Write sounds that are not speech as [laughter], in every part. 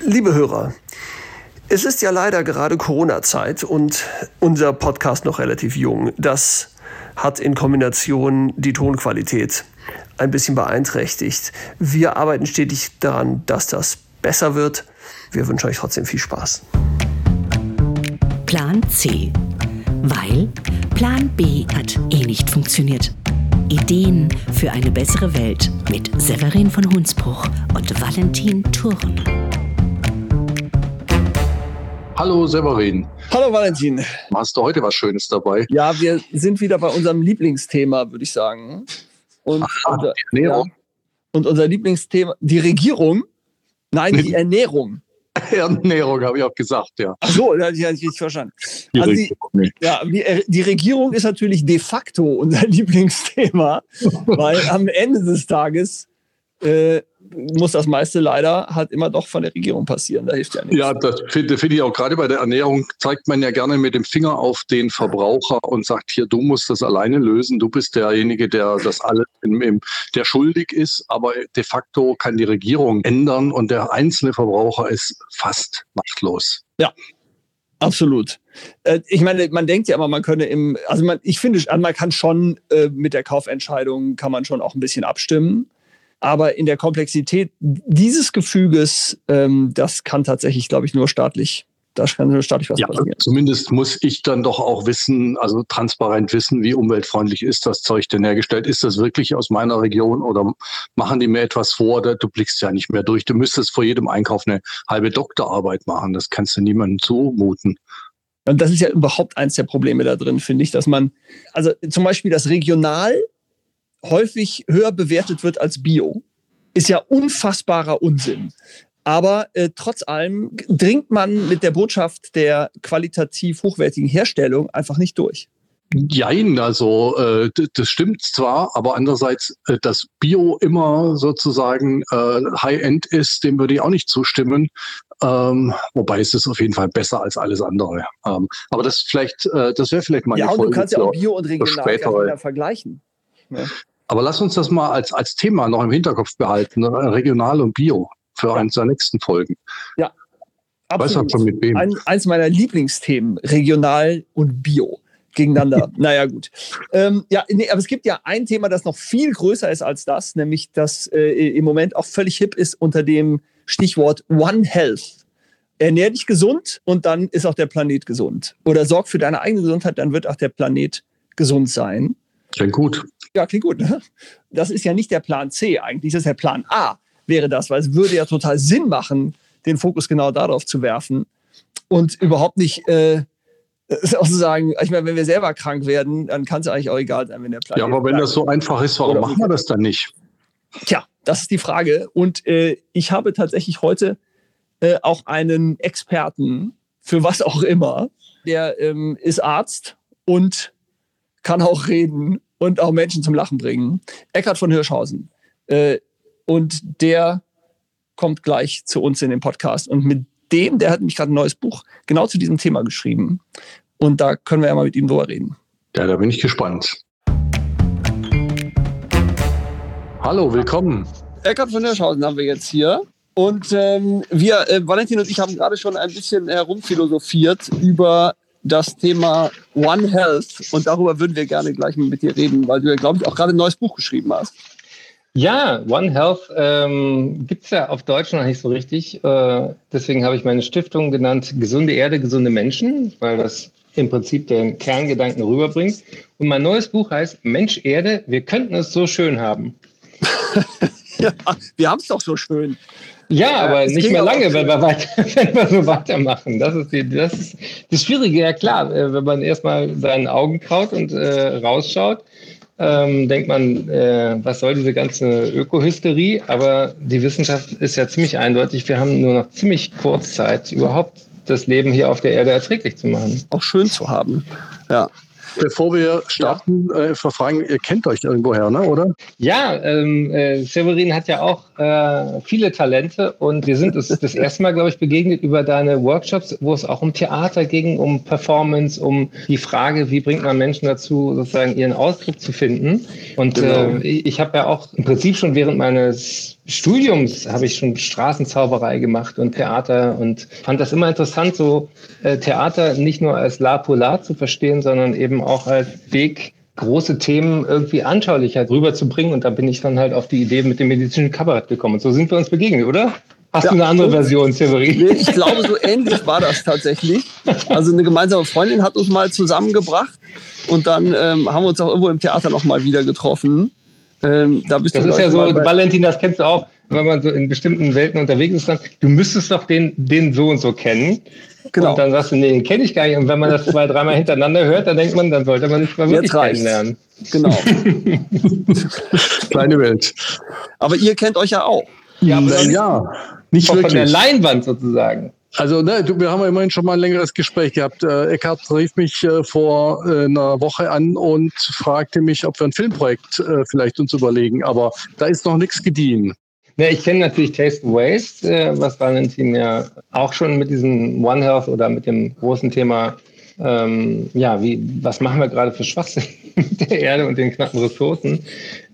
Liebe Hörer, es ist ja leider gerade Corona-Zeit und unser Podcast noch relativ jung. Das hat in Kombination die Tonqualität ein bisschen beeinträchtigt. Wir arbeiten stetig daran, dass das besser wird. Wir wünschen euch trotzdem viel Spaß. Plan C. Weil Plan B hat eh nicht funktioniert. Ideen für eine bessere Welt mit Severin von Hunsbruch und Valentin Thurn. Hallo Severin. Hallo Valentin. Hast du heute was Schönes dabei? Ja, wir sind wieder bei unserem Lieblingsthema, würde ich sagen. Und, Aha, unser, die Ernährung. Ja, und unser Lieblingsthema, die Regierung. Nein, die Ernährung. [laughs] Ernährung habe ich auch gesagt, ja. Ach so, das hatte ich richtig verstanden. Die Also die, ja, die, die Regierung ist natürlich de facto unser [laughs] Lieblingsthema, weil am Ende des Tages äh, muss das meiste leider halt immer doch von der Regierung passieren. Da hilft ja nichts. Ja, das finde finde ich auch gerade bei der Ernährung, zeigt man ja gerne mit dem Finger auf den Verbraucher und sagt, hier, du musst das alleine lösen, du bist derjenige, der das alles, im, im, der schuldig ist, aber de facto kann die Regierung ändern und der einzelne Verbraucher ist fast machtlos. Absolut. Äh, ich meine, man denkt ja immer, man könne im, also man, ich finde, man kann schon äh, mit der Kaufentscheidung kann man schon auch ein bisschen abstimmen. Aber in der Komplexität dieses Gefüges, ähm, das kann tatsächlich, glaube ich, nur staatlich, das kann nur staatlich was Ja, passieren. zumindest muss ich dann doch auch wissen, also transparent wissen, wie umweltfreundlich ist das Zeug denn hergestellt? Ist das wirklich aus meiner Region oder machen die mir etwas vor? Oder Du blickst ja nicht mehr durch. Du müsstest vor jedem Einkauf eine halbe Doktorarbeit machen. Das kannst du niemandem zumuten. Und das ist ja überhaupt eins der Probleme da drin, finde ich, dass man, also zum Beispiel das Regional häufig höher bewertet wird als Bio, ist ja unfassbarer Unsinn. Aber äh, trotz allem dringt man mit der Botschaft der qualitativ hochwertigen Herstellung einfach nicht durch. Jein, also äh, das stimmt zwar, aber andererseits, äh, dass Bio immer sozusagen äh, High-End ist, dem würde ich auch nicht zustimmen. Ähm, wobei es ist auf jeden Fall besser als alles andere. Ähm, aber das vielleicht, äh, das wäre vielleicht mal ja, eine und du kannst ja auch Bio und Regional ja vergleichen. Ja. Aber lass uns das mal als, als Thema noch im Hinterkopf behalten. ne? Regional und Bio für eins der nächsten Folgen. Weiß Absolut. schon mit wem. Ein, eins meiner Lieblingsthemen, regional und bio gegeneinander. [laughs] naja, gut. Ähm, ja, nee, aber es gibt ja ein Thema, das noch viel größer ist als das, nämlich das äh, im Moment auch völlig hip ist unter dem Stichwort One Health. Ernähr dich gesund und dann ist auch der Planet gesund. Oder sorg für deine eigene Gesundheit, dann wird auch der Planet gesund sein. Klingt gut. Ja, klingt gut. Ne? Das ist ja nicht der Plan C eigentlich, das ist der Plan A, wäre das, weil es würde ja total Sinn machen, den Fokus genau darauf zu werfen und überhaupt nicht äh, [laughs] sozusagen, ich meine, wenn wir selber krank werden, dann kann es eigentlich auch egal sein, wenn der Plan. Ja, aber wenn das so einfach ist, warum machen wir das dann nicht? Tja, das ist die Frage. Und äh, ich habe tatsächlich heute äh, auch einen Experten für was auch immer. Der ähm, ist Arzt und kann auch reden und auch Menschen zum Lachen bringen. Eckhard von Hirschhausen. Äh, und der kommt gleich zu uns in den Podcast. Und mit dem, der hat nämlich gerade ein neues Buch genau zu diesem Thema geschrieben. Und da können wir ja mal mit ihm drüber reden. Ja, da bin ich gespannt. Hallo, willkommen. Eckhard von Hirschhausen haben wir jetzt hier. Und ähm, wir, äh, Valentin und ich haben gerade schon ein bisschen herumphilosophiert über das Thema One Health. Und darüber würden wir gerne gleich mal mit dir reden, weil du ja, glaube ich, auch gerade ein neues Buch geschrieben hast. Ja, One Health ähm, gibt es ja auf Deutsch noch nicht so richtig. Äh, deswegen habe ich meine Stiftung genannt Gesunde Erde, gesunde Menschen, weil das im Prinzip den Kerngedanken rüberbringt. Und mein neues Buch heißt Mensch Erde, wir könnten es so schön haben. [laughs] Ja, wir haben es doch so schön. Ja, aber nicht mehr lange, wenn wir, weiter, [laughs] wenn wir so weitermachen. Das ist, die, das ist das Schwierige, ja klar. äh, Wenn man erstmal seinen Augen kraut und äh, rausschaut, ähm, denkt man, äh, was soll diese ganze Ökohysterie? Aber die Wissenschaft ist ja ziemlich eindeutig. Wir haben nur noch ziemlich kurz Zeit, überhaupt das Leben hier auf der Erde erträglich zu machen. Auch schön zu haben. Ja. Bevor wir starten, äh, verfragen, ihr kennt euch irgendwoher, ne, oder? Ja, ähm, äh, Severin hat ja auch äh, viele Talente und wir sind uns das erste Mal, glaube ich, begegnet über deine Workshops, wo es auch um Theater ging, um Performance, um die Frage, wie bringt man Menschen dazu, sozusagen ihren Ausdruck zu finden. Und Genau. äh, ich habe ja auch im Prinzip schon während meines Studiums habe ich schon Straßenzauberei gemacht und Theater und fand das immer interessant, so äh, Theater nicht nur als La Polar zu verstehen, sondern eben auch als Weg, große Themen irgendwie anschaulicher rüberzubringen. Und da bin ich dann halt auf die Idee mit dem medizinischen Kabarett gekommen. Und so sind wir uns begegnet, oder? Hast ja, du eine andere Version, Severin? ich glaube, so ähnlich war das tatsächlich. Also eine gemeinsame Freundin hat uns mal zusammengebracht und dann ähm, haben wir uns auch irgendwo im Theater noch mal wieder getroffen. Ähm, da bist das du ist ja so, Valentin, das kennst du auch, wenn man so in bestimmten Welten unterwegs ist, dann, du müsstest doch den, den so und so kennen. Genau. Und dann sagst du, nee, den kenne ich gar nicht. Und wenn man das zwei, dreimal hintereinander hört, dann denkt man, dann sollte man sich mal wirklich kennenlernen. Genau. [laughs] Kleine Welt. Aber ihr kennt euch ja auch. Ja, aber ja nicht wirklich. Von der Leinwand sozusagen. Also ne, du, wir haben ja immerhin schon mal ein längeres Gespräch gehabt. Äh, Eckhard rief mich äh, vor äh, einer Woche an und fragte mich, ob wir ein Filmprojekt äh, vielleicht uns überlegen. Aber da ist noch nichts gediehen. Ja, ich kenne natürlich Taste Waste, äh, was Valentin ja auch schon mit diesem One Health oder mit dem großen Thema ähm, ja, wie, was machen wir gerade für Schwachsinn [laughs] mit der Erde und den knappen Ressourcen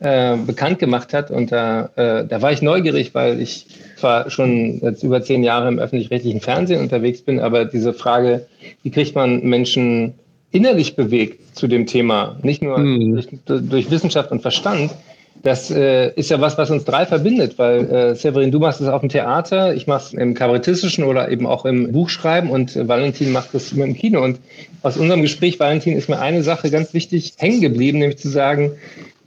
äh, bekannt gemacht hat. Und da, äh, da war ich neugierig, weil ich zwar schon jetzt über zehn Jahre im öffentlich-rechtlichen Fernsehen unterwegs bin, aber diese Frage, wie kriegt man Menschen innerlich bewegt zu dem Thema, nicht nur hm. durch, durch Wissenschaft und Verstand, das äh, ist ja was, was uns drei verbindet, weil äh, Severin, du machst es auf dem Theater, ich mache es im kabarettistischen oder eben auch im Buchschreiben und äh, Valentin macht es im Kino. Und aus unserem Gespräch, Valentin, ist mir eine Sache ganz wichtig hängen geblieben, nämlich zu sagen,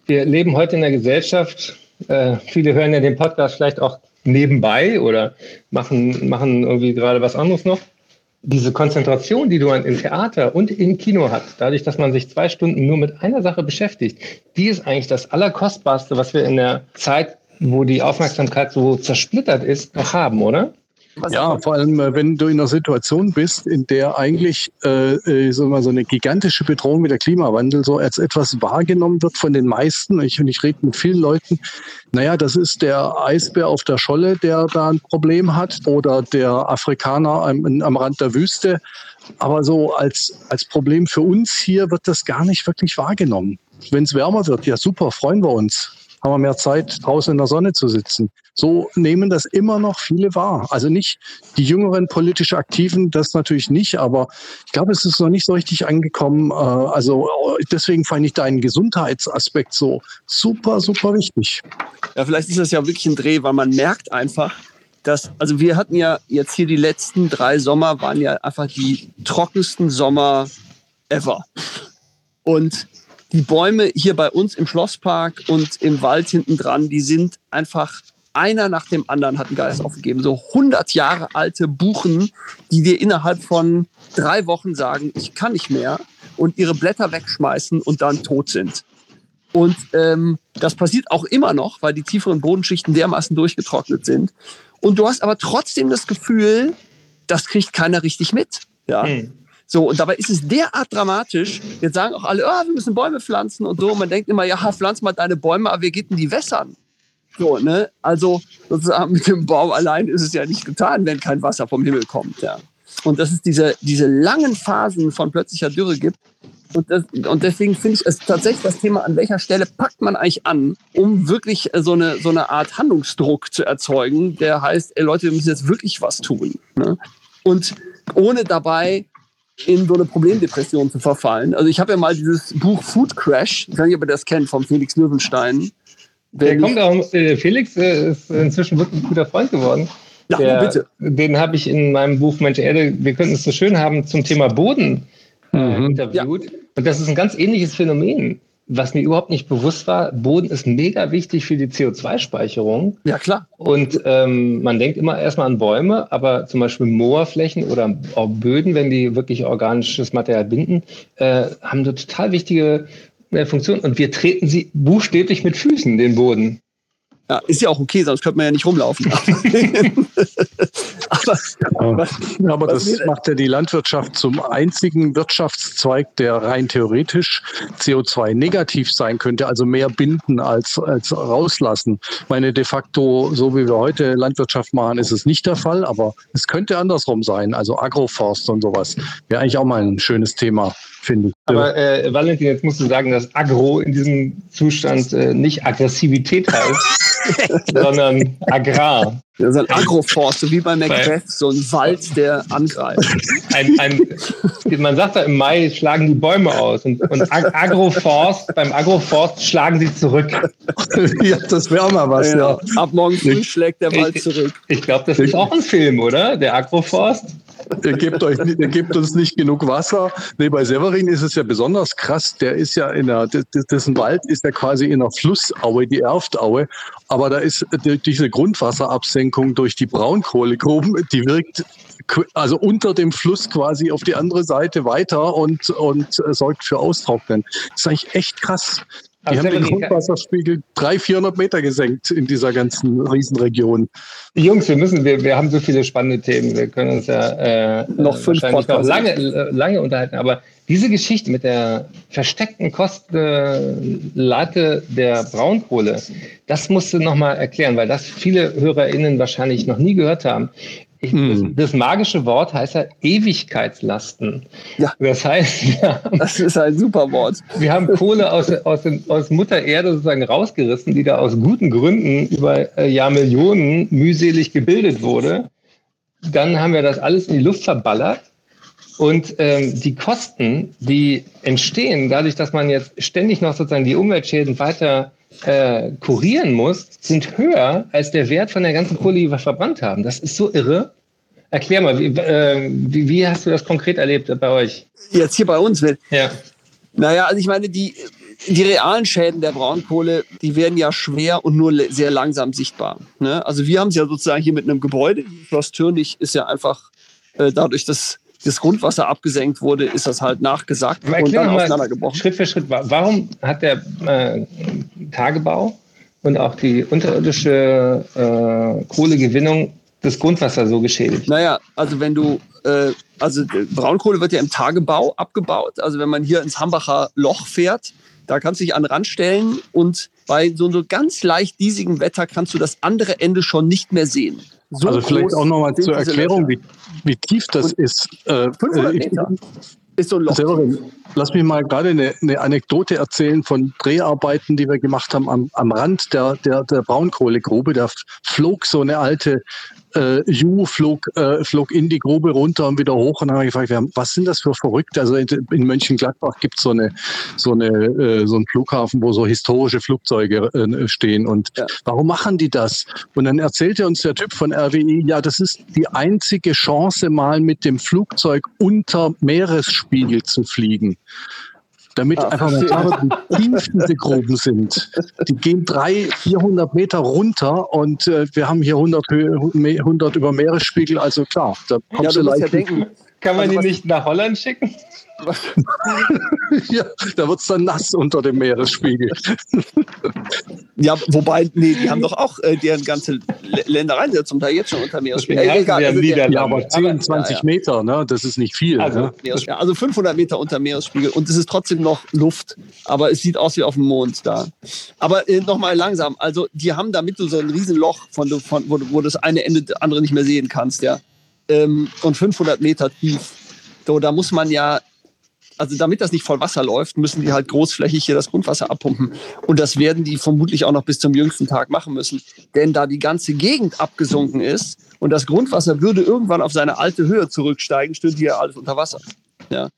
wir leben heute in einer Gesellschaft, äh, viele hören ja den Podcast vielleicht auch nebenbei oder machen, machen irgendwie gerade was anderes noch diese Konzentration, die du im Theater und im Kino hast, dadurch, dass man sich zwei Stunden nur mit einer Sache beschäftigt, die ist eigentlich das Allerkostbarste, was wir in der Zeit, wo die Aufmerksamkeit so zersplittert ist, noch haben, oder? Ja, vor allem, äh, wenn du in einer Situation bist, in der eigentlich äh, äh, so, mal so eine gigantische Bedrohung wie der Klimawandel so als etwas wahrgenommen wird von den meisten. Ich, und ich rede mit vielen Leuten, naja, das ist der Eisbär auf der Scholle, der da ein Problem hat, oder der Afrikaner am, am Rand der Wüste. Aber so als, als Problem für uns hier wird das gar nicht wirklich wahrgenommen. Wenn es wärmer wird, ja super, freuen wir uns haben wir mehr Zeit, draußen in der Sonne zu sitzen. So nehmen das immer noch viele wahr. Also nicht die jüngeren politisch Aktiven, das natürlich nicht, aber ich glaube, es ist noch nicht so richtig angekommen. Äh, also deswegen fand ich deinen Gesundheitsaspekt so super, super wichtig. Ja, vielleicht ist das ja wirklich ein Dreh, weil man merkt einfach, dass, also wir hatten ja jetzt hier die letzten drei Sommer, waren ja einfach die trockensten Sommer ever. Und die Bäume hier bei uns im Schlosspark und im Wald hinten dran, die sind einfach einer nach dem anderen hat einen Geist aufgegeben. So 100 Jahre alte Buchen, die dir innerhalb von drei Wochen sagen, ich kann nicht mehr und ihre Blätter wegschmeißen und dann tot sind. Und ähm, das passiert auch immer noch, weil die tieferen Bodenschichten dermaßen durchgetrocknet sind. Und du hast aber trotzdem das Gefühl, das kriegt keiner richtig mit. Ja. Hm. So, und dabei ist es derart dramatisch. Jetzt sagen auch alle, oh, wir müssen Bäume pflanzen und so. Und man denkt immer, ja, pflanz mal deine Bäume, aber wir geht denn die wässern? So, ne? Also sozusagen mit dem Baum allein ist es ja nicht getan, wenn kein Wasser vom Himmel kommt. Ja. Und dass es diese, diese langen Phasen von plötzlicher Dürre gibt. Und, das, und deswegen finde ich es tatsächlich das Thema, an welcher Stelle packt man eigentlich an, um wirklich so eine, so eine Art Handlungsdruck zu erzeugen, der heißt, ey Leute, wir müssen jetzt wirklich was tun. Ne? Und ohne dabei in so eine Problemdepression zu verfallen. Also ich habe ja mal dieses Buch Food Crash, ich weiß nicht, ob ihr das kennt, von Felix Löwenstein. Der kommt auch, äh, Felix äh, ist inzwischen wirklich ein guter Freund geworden. Ja, der, bitte. Den habe ich in meinem Buch Mensch Erde, wir könnten es so schön haben, zum Thema Boden äh, mhm. interviewt. Ja. Und das ist ein ganz ähnliches Phänomen was mir überhaupt nicht bewusst war, Boden ist mega wichtig für die CO2-Speicherung. Ja, klar. Und ähm, man denkt immer erstmal an Bäume, aber zum Beispiel Moorflächen oder auch Böden, wenn die wirklich organisches Material binden, äh, haben eine total wichtige äh, Funktion. Und wir treten sie buchstäblich mit Füßen, den Boden. Ja, ist ja auch okay, sonst könnte man ja nicht rumlaufen. [laughs] [laughs] aber, was, aber das macht ja die Landwirtschaft zum einzigen Wirtschaftszweig, der rein theoretisch CO2 negativ sein könnte, also mehr binden als, als rauslassen. Meine de facto, so wie wir heute Landwirtschaft machen, ist es nicht der Fall, aber es könnte andersrum sein. Also Agroforst und sowas wäre eigentlich auch mal ein schönes Thema finde ich. Aber äh, Valentin, jetzt musst du sagen, dass Agro in diesem Zustand äh, nicht Aggressivität heißt. [laughs] sondern Agrar. Ja, so ein Agroforst, so wie bei Macbeth, so ein Wald, der angreift. Ein, ein, man sagt ja, im Mai schlagen die Bäume aus und, und Agroforst, beim Agroforst schlagen sie zurück. [laughs] ja, das wäre mal was, ja. ja. Ab morgen früh schlägt der Wald zurück. Ich, ich glaube, das ist auch ein Film, oder? Der Agroforst. Ihr gebt, euch, ihr gebt uns nicht genug Wasser. Nee, bei Severin ist es ja besonders krass. Der ist ja in der, dessen Wald ist ja quasi in der Flussaue, die Erftaue. Aber da ist diese Grundwasserabsenkung durch die Braunkohlegruben, die wirkt also unter dem Fluss quasi auf die andere Seite weiter und, und sorgt für Austrocknen. Das ist eigentlich echt krass. Die haben den Grundwasserspiegel 300, 400 Meter gesenkt in dieser ganzen Riesenregion. Jungs, wir müssen, wir, wir haben so viele spannende Themen. Wir können uns ja äh, noch fünf noch lange, äh, lange unterhalten. Aber diese Geschichte mit der versteckten Kostenlatte der Braunkohle, das musst du nochmal erklären, weil das viele HörerInnen wahrscheinlich noch nie gehört haben. Ich, hm. das, das, magische Wort heißt ja Ewigkeitslasten. Ja. Das heißt, [laughs] haben, das ist ein super Wort. Wir haben Kohle aus, aus, aus Mutter Erde sozusagen rausgerissen, die da aus guten Gründen über äh, Jahrmillionen mühselig gebildet wurde. Dann haben wir das alles in die Luft verballert. Und ähm, die Kosten, die entstehen, dadurch, dass man jetzt ständig noch sozusagen die Umweltschäden weiter äh, kurieren muss, sind höher als der Wert von der ganzen Kohle, die wir verbrannt haben. Das ist so irre. Erklär mal, wie, äh, wie, wie, hast du das konkret erlebt bei euch? Jetzt hier bei uns? Ja. Naja, also ich meine, die, die realen Schäden der Braunkohle, die werden ja schwer und nur sehr langsam sichtbar. Ne? Also wir haben es ja sozusagen hier mit einem Gebäude. Schloss Türnich ist ja einfach äh, dadurch, dass das Grundwasser abgesenkt wurde, ist das halt nachgesagt und dann auseinandergebrochen. Schritt für Schritt, warum hat der äh, Tagebau und auch die unterirdische äh, Kohlegewinnung das Grundwasser so geschädigt? Naja, also wenn du, äh, also Braunkohle wird ja im Tagebau abgebaut. Also wenn man hier ins Hambacher Loch fährt, da kannst du dich an den Rand stellen und bei so einem ganz leicht diesigem Wetter kannst du das andere Ende schon nicht mehr sehen. So also vielleicht auch nochmal zur Erklärung, wie, wie, tief das Und ist. 500 äh, Meter ist so ein Loch. Severin, lass mich mal gerade eine, eine, Anekdote erzählen von Dreharbeiten, die wir gemacht haben am, am Rand der, der, der Braunkohlegrube. Da flog so eine alte äh, Ju flog, äh, flog in die Grube runter und wieder hoch und dann habe ich gefragt, was sind das für Verrückte? Also in, in Mönchengladbach gibt so es so, eine, äh, so einen Flughafen, wo so historische Flugzeuge äh, stehen. Und ja. warum machen die das? Und dann erzählte uns der Typ von RWI, ja, das ist die einzige Chance, mal mit dem Flugzeug unter Meeresspiegel zu fliegen damit ah, einfach mal klar wie tief diese Gruben sind. Die gehen 300, 400 Meter runter und äh, wir haben hier 100, 100 über Meeresspiegel, also klar, da kommst ja, du leicht. Ja denken, kann man also die nicht nach Holland schicken? [laughs] ja, da wird es dann nass unter dem Meeresspiegel. ja, wobei, nee, die haben doch auch äh, deren ganze Ländereien sind zum Teil jetzt schon unter Meeresspiegel. Ja, egal, also der, ja, aber 10, 20 ja, Meter, ne? das ist nicht viel. Also, ne? ja, also 500 Meter unter Meeresspiegel und es ist trotzdem noch Luft, aber es sieht aus wie auf dem Mond da. Aber äh, nochmal langsam, also die haben damit so ein Riesenloch, von, von, wo, wo das eine Ende das andere nicht mehr sehen kannst, ja. Ähm, und 500 Meter tief. So, da muss man ja also damit das nicht voll Wasser läuft, müssen die halt großflächig hier das Grundwasser abpumpen. Und das werden die vermutlich auch noch bis zum jüngsten Tag machen müssen. Denn da die ganze Gegend abgesunken ist und das Grundwasser würde irgendwann auf seine alte Höhe zurücksteigen, stünde hier alles unter Wasser. Ja.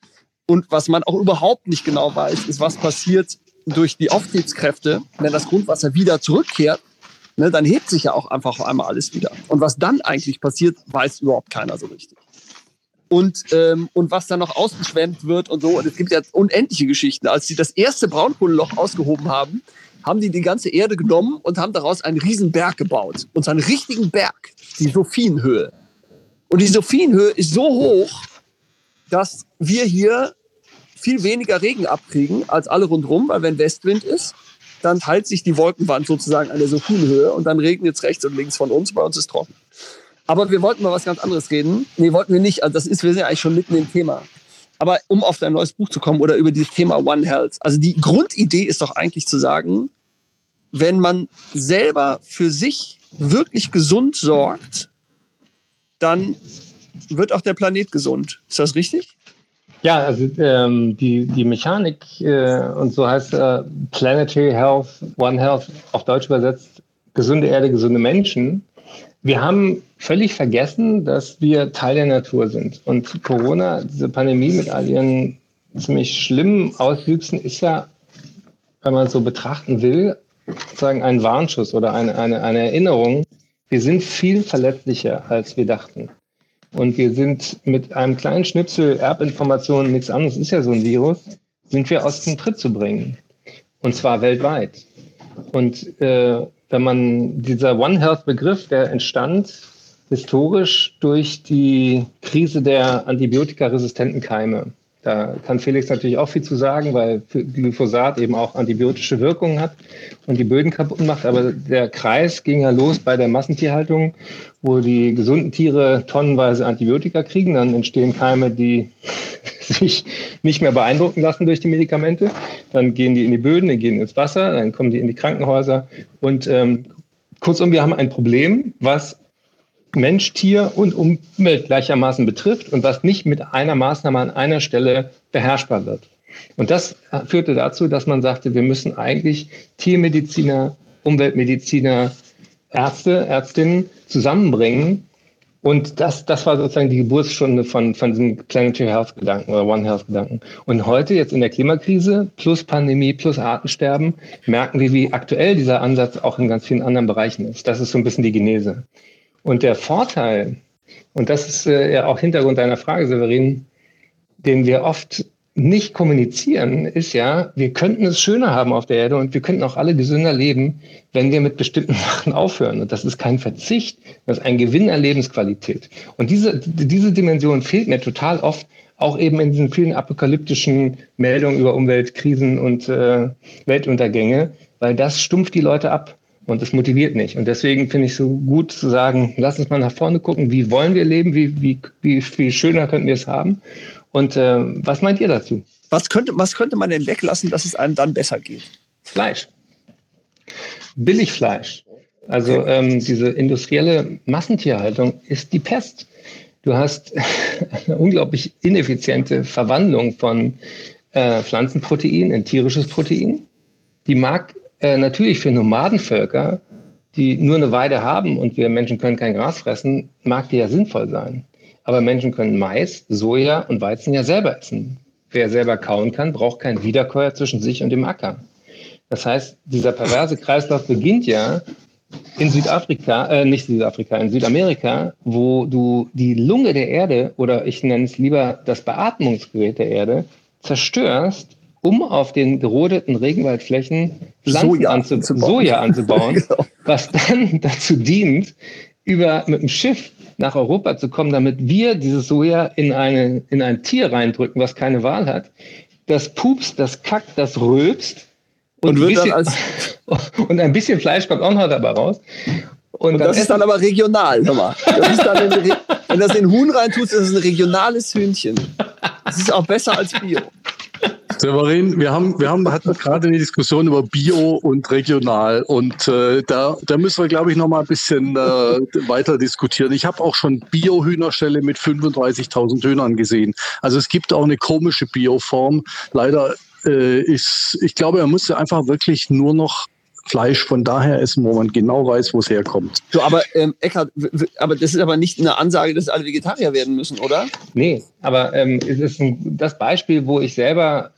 Und was man auch überhaupt nicht genau weiß, ist, was passiert durch die Auftriebskräfte, wenn das Grundwasser wieder zurückkehrt. Ne, dann hebt sich ja auch einfach einmal alles wieder. Und was dann eigentlich passiert, weiß überhaupt keiner so richtig und, ähm, und was dann noch ausgeschwemmt wird und so. Und es gibt ja unendliche Geschichten. Als sie das erste Braunkohleloch ausgehoben haben, haben die die ganze Erde genommen und haben daraus einen riesen Berg gebaut. Und so einen richtigen Berg, die Sophienhöhe. Und die Sophienhöhe ist so hoch, dass wir hier viel weniger Regen abkriegen als alle rundherum, weil wenn Westwind ist, dann teilt sich die Wolkenwand sozusagen an der Sophienhöhe und dann regnet es rechts und links von uns, bei uns ist trocken. Aber wir wollten mal was ganz anderes reden. Nee, wollten wir nicht. Also das ist, wir sind ja eigentlich schon mitten im Thema. Aber um auf dein neues Buch zu kommen oder über dieses Thema One Health. Also die Grundidee ist doch eigentlich zu sagen, wenn man selber für sich wirklich gesund sorgt, dann wird auch der Planet gesund. Ist das richtig? Ja, also ähm, die, die Mechanik äh, und so heißt äh, Planetary Health, One Health, auf Deutsch übersetzt, gesunde Erde, gesunde Menschen. Wir haben völlig vergessen, dass wir Teil der Natur sind. Und Corona, diese Pandemie mit all ihren ziemlich schlimmen Auswüchsen, ist ja, wenn man es so betrachten will, sozusagen ein Warnschuss oder eine, eine, eine Erinnerung. Wir sind viel verletzlicher, als wir dachten. Und wir sind mit einem kleinen Schnipsel Erbinformationen, nichts anderes ist ja so ein Virus, sind wir aus dem Tritt zu bringen. Und zwar weltweit. Und äh, wenn man dieser One Health Begriff, der entstand historisch durch die Krise der antibiotikaresistenten Keime. Da kann Felix natürlich auch viel zu sagen, weil Glyphosat eben auch antibiotische Wirkungen hat und die Böden kaputt macht. Aber der Kreis ging ja los bei der Massentierhaltung, wo die gesunden Tiere tonnenweise Antibiotika kriegen. Dann entstehen Keime, die [laughs] sich nicht mehr beeindrucken lassen durch die Medikamente. Dann gehen die in die Böden, dann gehen ins Wasser, dann kommen die in die Krankenhäuser. Und ähm, kurzum, wir haben ein Problem, was Mensch, Tier und Umwelt gleichermaßen betrifft und was nicht mit einer Maßnahme an einer Stelle beherrschbar wird. Und das führte dazu, dass man sagte, wir müssen eigentlich Tiermediziner, Umweltmediziner, Ärzte, Ärztinnen zusammenbringen. Und das, das war sozusagen die Geburtsstunde von, von diesem Planetary Health Gedanken oder One Health Gedanken. Und heute, jetzt in der Klimakrise, plus Pandemie, plus Artensterben, merken wir, wie aktuell dieser Ansatz auch in ganz vielen anderen Bereichen ist. Das ist so ein bisschen die Genese. Und der Vorteil, und das ist äh, ja auch Hintergrund deiner Frage, Severin, den wir oft nicht kommunizieren, ist ja, wir könnten es schöner haben auf der Erde und wir könnten auch alle gesünder leben, wenn wir mit bestimmten [laughs] Sachen aufhören. Und das ist kein Verzicht, das ist ein Gewinn an Lebensqualität. Und diese, diese Dimension fehlt mir total oft, auch eben in diesen vielen apokalyptischen Meldungen über Umweltkrisen und äh, Weltuntergänge, weil das stumpft die Leute ab. Und das motiviert nicht. Und deswegen finde ich so gut zu sagen, lass uns mal nach vorne gucken, wie wollen wir leben, wie, wie, wie viel schöner könnten wir es haben. Und äh, was meint ihr dazu? Was könnte, was könnte man denn weglassen, dass es einem dann besser geht? Fleisch. Billigfleisch. Also okay. ähm, diese industrielle Massentierhaltung ist die Pest. Du hast [laughs] eine unglaublich ineffiziente Verwandlung von äh, Pflanzenprotein in tierisches Protein. Die mag äh, natürlich für Nomadenvölker, die nur eine Weide haben und wir Menschen können kein Gras fressen, mag die ja sinnvoll sein. Aber Menschen können Mais, Soja und Weizen ja selber essen. Wer selber kauen kann, braucht keinen Wiederkäuer zwischen sich und dem Acker. Das heißt, dieser perverse Kreislauf beginnt ja in Südafrika, äh, nicht Südafrika, in Südamerika, wo du die Lunge der Erde oder ich nenne es lieber das Beatmungsgerät der Erde zerstörst um auf den gerodeten Regenwaldflächen Pflanzen Soja, anzu anzubauen, Soja anzubauen [laughs] genau. was dann [laughs] dazu dient, über, mit dem Schiff nach Europa zu kommen, damit wir dieses Soja in, eine, in ein Tier reindrücken, was keine Wahl hat. Das pupst, das kackt, das rülpst. Und, und, bisschen, [laughs] und, ein bisschen Fleisch kommt auch noch dabei raus. Und, und das ist dann aber regional. Das dann wenn das in Huhn reintust, ist es ein regionales Hühnchen. Das ist auch besser als Bio. Severin, wir haben, wir haben hatten gerade eine Diskussion über Bio und regional und äh, da, da müssen wir, glaube ich, noch mal ein bisschen äh, weiter diskutieren. Ich habe auch schon Bio-Hühnerstelle mit 35.000 Hühnern gesehen. Also es gibt auch eine komische Bioform. Leider äh, ist, ich glaube, er musste einfach wirklich nur noch Fleisch von daher essen, wo man genau weiß, wo es herkommt. So, aber ähm, Eckhard, aber das ist aber nicht eine Ansage, dass alle Vegetarier werden müssen, oder? Nee, aber ähm, es ist ein, das Beispiel, wo ich selber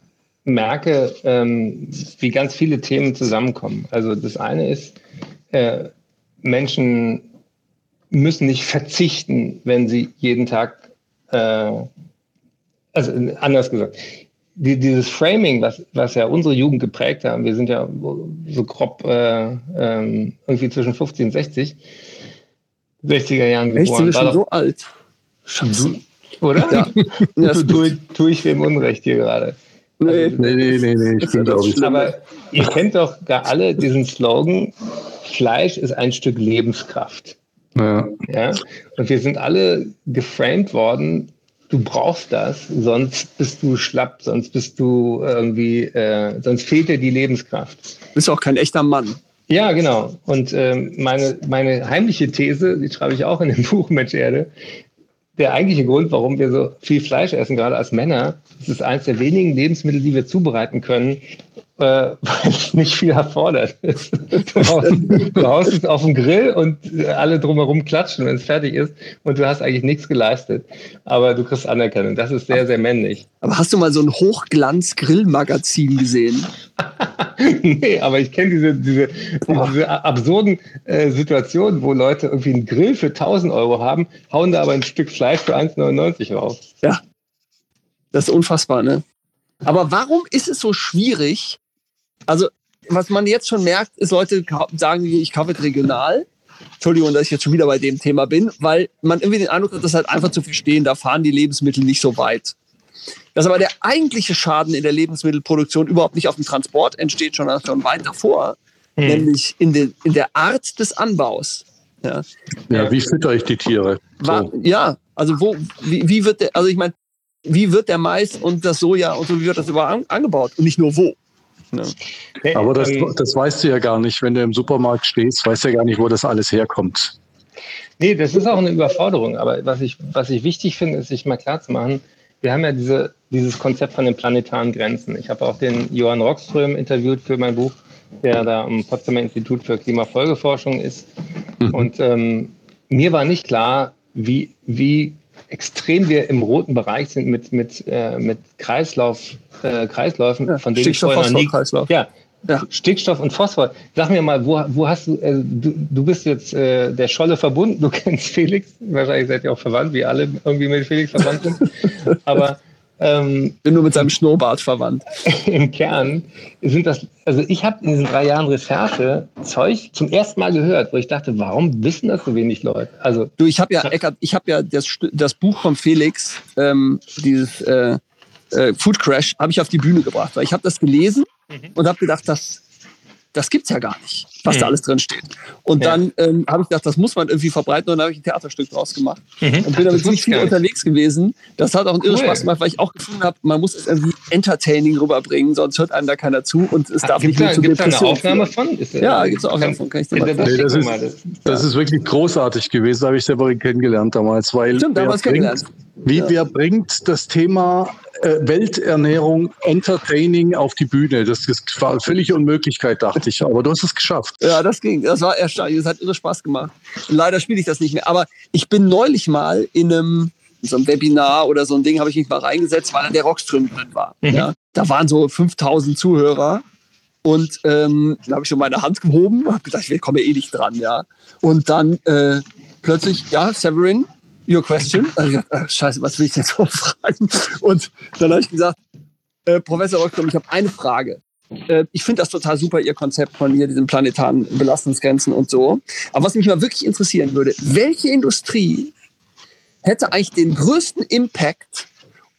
merke, ähm, wie ganz viele Themen zusammenkommen. Also das eine ist, äh, Menschen müssen nicht verzichten, wenn sie jeden Tag, äh, also anders gesagt, die, dieses Framing, was, was ja unsere Jugend geprägt haben, wir sind ja so grob äh, ähm, irgendwie zwischen 50 und 60, 60er Jahren geboren. Echt, sind wir schon so alt? Scheiße. Oder? Ja. [laughs] ja tue, tue ich wem Unrecht hier gerade. Nee, also, nee, nee, nee, nee. Ich bin auch Aber ihr kennt doch gar alle diesen Slogan, Fleisch ist ein Stück Lebenskraft. Ja. ja. Und wir sind alle geframed worden, du brauchst das, sonst bist du schlapp, sonst bist du irgendwie, äh, sonst fehlt dir die Lebenskraft. Du bist auch kein echter Mann. Ja, genau. Und ähm, meine, meine heimliche These, die schreibe ich auch in dem [laughs] Buch Mensch Erde, der eigentliche Grund, warum wir so viel Fleisch essen, gerade als Männer, das ist eines der wenigen Lebensmittel, die wir zubereiten können, äh, [laughs] weil es nicht viel erfordert. [laughs] Du haust, du haust es auf den Grill und alle drumherum klatschen, wenn es fertig ist und du hast eigentlich nichts geleistet. Aber du kriegst Anerkennung. Das ist sehr, sehr männlich. Aber hast du mal so ein Hochglanz-Grill-Magazin gesehen? [laughs] nee, aber ich kenne diese, diese, diese absurden äh, Situationen, wo Leute irgendwie einen Grill für 1000 Euro haben, hauen da aber ein Stück Fleisch für 1,99 drauf. Ja, das ist unfassbar, ne? Aber warum ist es so schwierig? Also, was man jetzt schon merkt, ist, Leute sagen, ich kaufe es regional. Entschuldigung, dass ich jetzt schon wieder bei dem Thema bin, weil man irgendwie den Eindruck hat, das halt einfach zu verstehen, da fahren die Lebensmittel nicht so weit. Dass aber der eigentliche Schaden in der Lebensmittelproduktion überhaupt nicht auf dem Transport entsteht, schon, schon weit davor, hm. nämlich in, den, in der Art des Anbaus. Ja, ja wie fütter ich die Tiere? So. Ja, also wo, wie, wie wird der, also ich meine, wie wird der Mais und das Soja und so, wie wird das überhaupt angebaut und nicht nur wo? Ja. Aber das, ähm, das weißt du ja gar nicht, wenn du im Supermarkt stehst, weißt du ja gar nicht, wo das alles herkommt. Nee, das ist auch eine Überforderung. Aber was ich, was ich wichtig finde, ist, sich mal klar zu machen, wir haben ja diese, dieses Konzept von den planetaren Grenzen. Ich habe auch den Johann Rockström interviewt für mein Buch, der da am Potsdamer Institut für Klimafolgeforschung ist. Mhm. Und ähm, mir war nicht klar, wie, wie extrem wir im roten Bereich sind mit, mit, äh, mit Kreislauf, äh, Kreisläufen, ja, von denen ich vorher noch nie, ja, ja. Stickstoff und Phosphor. Sag mir mal, wo, wo hast du, äh, du, du bist jetzt äh, der Scholle verbunden, du kennst Felix, wahrscheinlich seid ihr auch verwandt, wie alle irgendwie mit Felix verwandt sind. [laughs] Aber ähm, bin nur mit seinem Schnurrbart verwandt. [laughs] Im Kern sind das, also ich habe in diesen drei Jahren Recherche Zeug zum ersten Mal gehört, wo ich dachte, warum wissen das so wenig Leute? Also du, ich habe ja, Eckart, ich habe ja das, das Buch von Felix, ähm, dieses äh, äh, Food Crash, habe ich auf die Bühne gebracht, weil ich habe das gelesen mhm. und habe gedacht, das, das gibt's ja gar nicht, was mhm. da alles drin steht. Und ja. dann ähm, habe ich gedacht, das muss man irgendwie verbreiten und dann habe ich ein Theaterstück draus gemacht mhm. und bin damit ziemlich viel unterwegs gewesen. Das hat auch einen cool. irre Spaß gemacht, weil ich auch gefunden habe, man muss es irgendwie entertaining rüberbringen, sonst hört einem da keiner zu und es Ach, darf nicht mehr zu Depression. Gibt eine Aufnahme von? Ist ja, gibt es auch Aufnahme von. Kann ich dir mal nee, das, ist, das ist wirklich großartig gewesen, habe ich selber kennengelernt damals, weil Stimmt, damals kennengelernt. Wie, ja. wer bringt das Thema Welternährung, Entertaining auf die Bühne? Das war eine völlige Unmöglichkeit, dachte ich. Aber du hast es geschafft. Ja, das ging. Das war erstaunlich. Das hat irre Spaß gemacht. Leider spiele ich das nicht mehr. Aber ich bin neulich mal in einem so ein Webinar oder so ein Ding habe ich mich mal reingesetzt, weil da der Rockström drin war. Mhm. Ja, da waren so 5000 Zuhörer und ähm, dann habe ich schon meine Hand gehoben, habe gedacht, wir kommen ja eh nicht dran, ja. Und dann äh, plötzlich, ja, Severin, your question. Also, äh, scheiße, was will ich jetzt so fragen? Und dann habe ich gesagt, äh, Professor Rockstrom, ich habe eine Frage. Äh, ich finde das total super, Ihr Konzept von hier, diesen planetaren Belastungsgrenzen und so. Aber was mich mal wirklich interessieren würde, welche Industrie hätte eigentlich den größten Impact,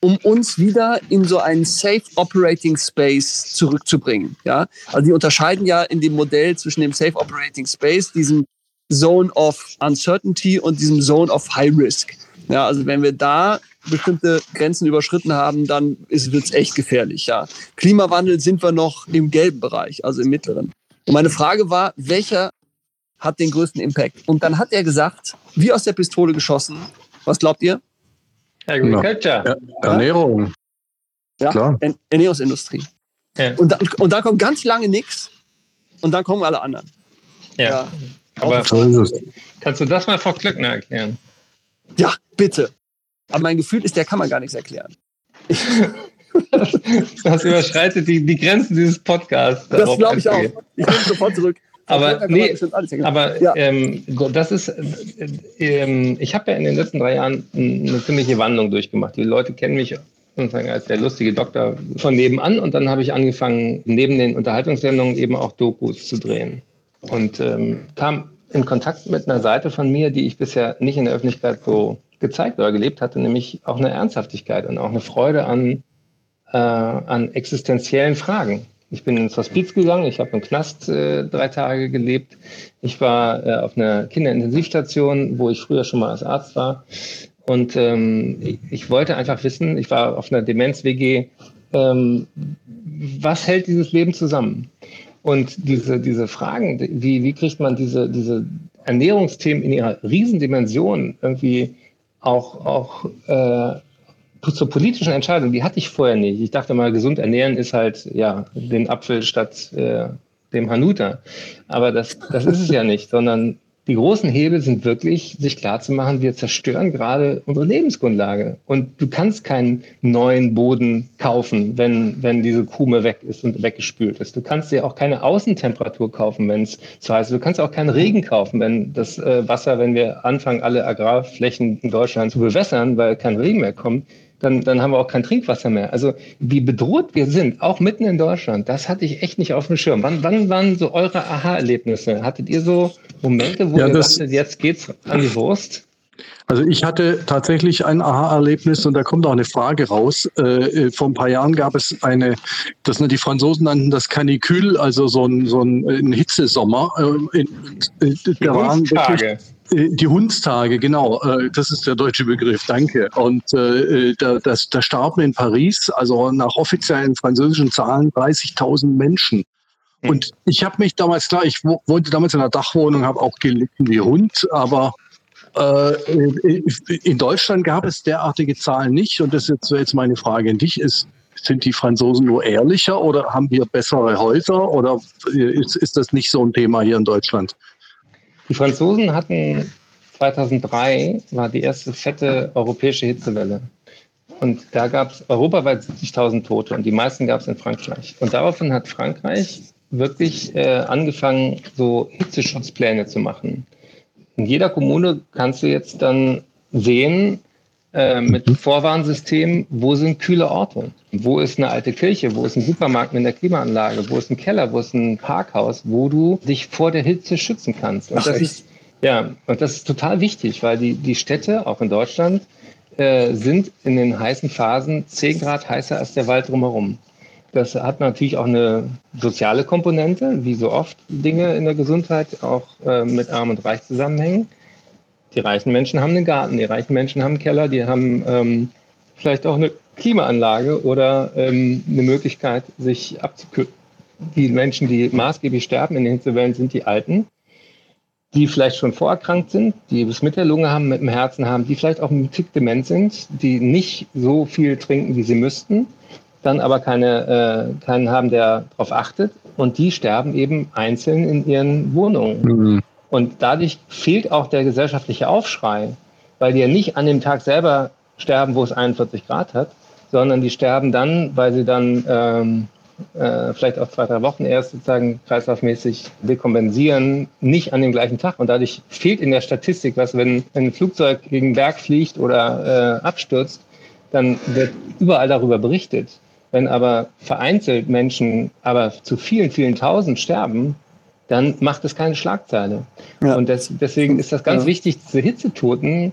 um uns wieder in so einen Safe Operating Space zurückzubringen. Ja? Also die unterscheiden ja in dem Modell zwischen dem Safe Operating Space, diesem Zone of Uncertainty und diesem Zone of High Risk. Ja, also wenn wir da bestimmte Grenzen überschritten haben, dann wird es echt gefährlich. Ja. Klimawandel sind wir noch im gelben Bereich, also im mittleren. Und meine Frage war, welcher hat den größten Impact? Und dann hat er gesagt, wie aus der Pistole geschossen, was glaubt ihr? Agriculture. Ja, Ernährung. Ja, Klar. Ernährungsindustrie. Ja. Und, da, und da kommt ganz lange nichts und dann kommen alle anderen. Ja. ja. Aber kannst du das mal Frau Klöckner erklären? Ja, bitte. Aber mein Gefühl ist, der kann man gar nichts erklären. [laughs] das überschreitet die, die Grenzen dieses Podcasts. Das glaube ich auch. Ich nehme sofort zurück. [laughs] Aber, nee, aber ja. ähm, das ist, äh, äh, ich habe ja in den letzten drei Jahren eine ziemliche Wandlung durchgemacht. Die Leute kennen mich sozusagen als der lustige Doktor von nebenan und dann habe ich angefangen, neben den Unterhaltungssendungen eben auch Dokus zu drehen. Und ähm, kam in Kontakt mit einer Seite von mir, die ich bisher nicht in der Öffentlichkeit so gezeigt oder gelebt hatte, nämlich auch eine Ernsthaftigkeit und auch eine Freude an, äh, an existenziellen Fragen. Ich bin ins Hospiz gegangen, ich habe im Knast äh, drei Tage gelebt. Ich war äh, auf einer Kinderintensivstation, wo ich früher schon mal als Arzt war. Und ähm, ich, ich, wollte einfach wissen, ich war auf einer Demenz-WG, ähm, was hält dieses Leben zusammen? Und diese, diese Fragen, wie, wie kriegt man diese, diese Ernährungsthemen in ihrer Riesendimension irgendwie auch, auch äh, zur politischen Entscheidung, die hatte ich vorher nicht. Ich dachte mal, gesund ernähren ist halt, ja, den Apfel statt äh, dem Hanuta. Aber das, das ist es ja nicht, sondern die großen Hebel sind wirklich, sich klarzumachen, wir zerstören gerade unsere Lebensgrundlage. Und du kannst keinen neuen Boden kaufen, wenn, wenn diese Krume weg ist und weggespült ist. Du kannst dir auch keine Außentemperatur kaufen, wenn es zu heiß ist. Du kannst auch keinen Regen kaufen, wenn das äh, Wasser, wenn wir anfangen, alle Agrarflächen in Deutschland zu bewässern, weil kein Regen mehr kommt, dann, dann haben wir auch kein Trinkwasser mehr. Also wie bedroht wir sind, auch mitten in Deutschland, das hatte ich echt nicht auf dem Schirm. Wann, wann waren so eure Aha-Erlebnisse? Hattet ihr so Momente, wo ja, ihr das, dachtet, jetzt geht's an die Wurst? Also ich hatte tatsächlich ein Aha-Erlebnis und da kommt auch eine Frage raus. Äh, äh vor ein paar Jahren gab es eine, das die Franzosen nannten das Canicule, also so ein, so ein, ein Hitzesommer. Äh, in, da waren wirklich, äh, die Hundstage, genau, äh, das ist der deutsche Begriff, danke. Und äh, da, das, da starben in Paris, also nach offiziellen französischen Zahlen, 30.000 Menschen. Hm. Und ich habe mich damals, klar, ich wohnte damals in einer Dachwohnung, habe auch gelitten wie Hund, aber äh, in Deutschland gab es derartige Zahlen nicht. Und das ist jetzt meine Frage an dich. Ist, sind die Franzosen nur ehrlicher oder haben wir bessere Häuser oder ist, ist das nicht so ein Thema hier in Deutschland? Die Franzosen hatten 2003 war die erste fette europäische Hitzewelle. Und da gab es europaweit 70.000 Tote und die meisten gab es in Frankreich. Und daraufhin hat Frankreich wirklich äh, angefangen, so Hitzeschutzpläne zu machen. In jeder Kommune kannst du jetzt dann sehen, äh, mit mhm. Vorwarnsystem, wo sind kühle Orte? Wo ist eine alte Kirche? Wo ist ein Supermarkt mit einer Klimaanlage? Wo ist ein Keller? Wo ist ein Parkhaus, wo du dich vor der Hitze schützen kannst? Und Ach, das ist, ja, und das ist total wichtig, weil die, die Städte, auch in Deutschland, äh, sind in den heißen Phasen 10 Grad heißer als der Wald drumherum. Das hat natürlich auch eine soziale Komponente, wie so oft Dinge in der Gesundheit auch äh, mit Arm und Reich zusammenhängen. Die reichen Menschen haben einen Garten, die reichen Menschen haben einen Keller, die haben ähm, vielleicht auch eine Klimaanlage oder ähm, eine Möglichkeit, sich abzukühlen. Die Menschen, die maßgeblich sterben in den Hitzewellen, sind die Alten, die vielleicht schon vorerkrankt sind, die es mit der Lunge haben, mit dem Herzen haben, die vielleicht auch mit Tick dement sind, die nicht so viel trinken, wie sie müssten, dann aber keine, äh, keinen haben, der darauf achtet. Und die sterben eben einzeln in ihren Wohnungen. Mhm. Und dadurch fehlt auch der gesellschaftliche Aufschrei, weil die ja nicht an dem Tag selber sterben, wo es 41 Grad hat, sondern die sterben dann, weil sie dann ähm, äh, vielleicht auch zwei, drei Wochen erst sozusagen kreislaufmäßig dekompensieren, nicht an dem gleichen Tag. Und dadurch fehlt in der Statistik was, wenn ein Flugzeug gegen einen Berg fliegt oder äh, abstürzt, dann wird überall darüber berichtet. Wenn aber vereinzelt Menschen aber zu vielen, vielen tausend sterben, dann macht es keine Schlagzeile. Ja. Und das, deswegen ist das ganz ja. wichtig, diese Hitzetoten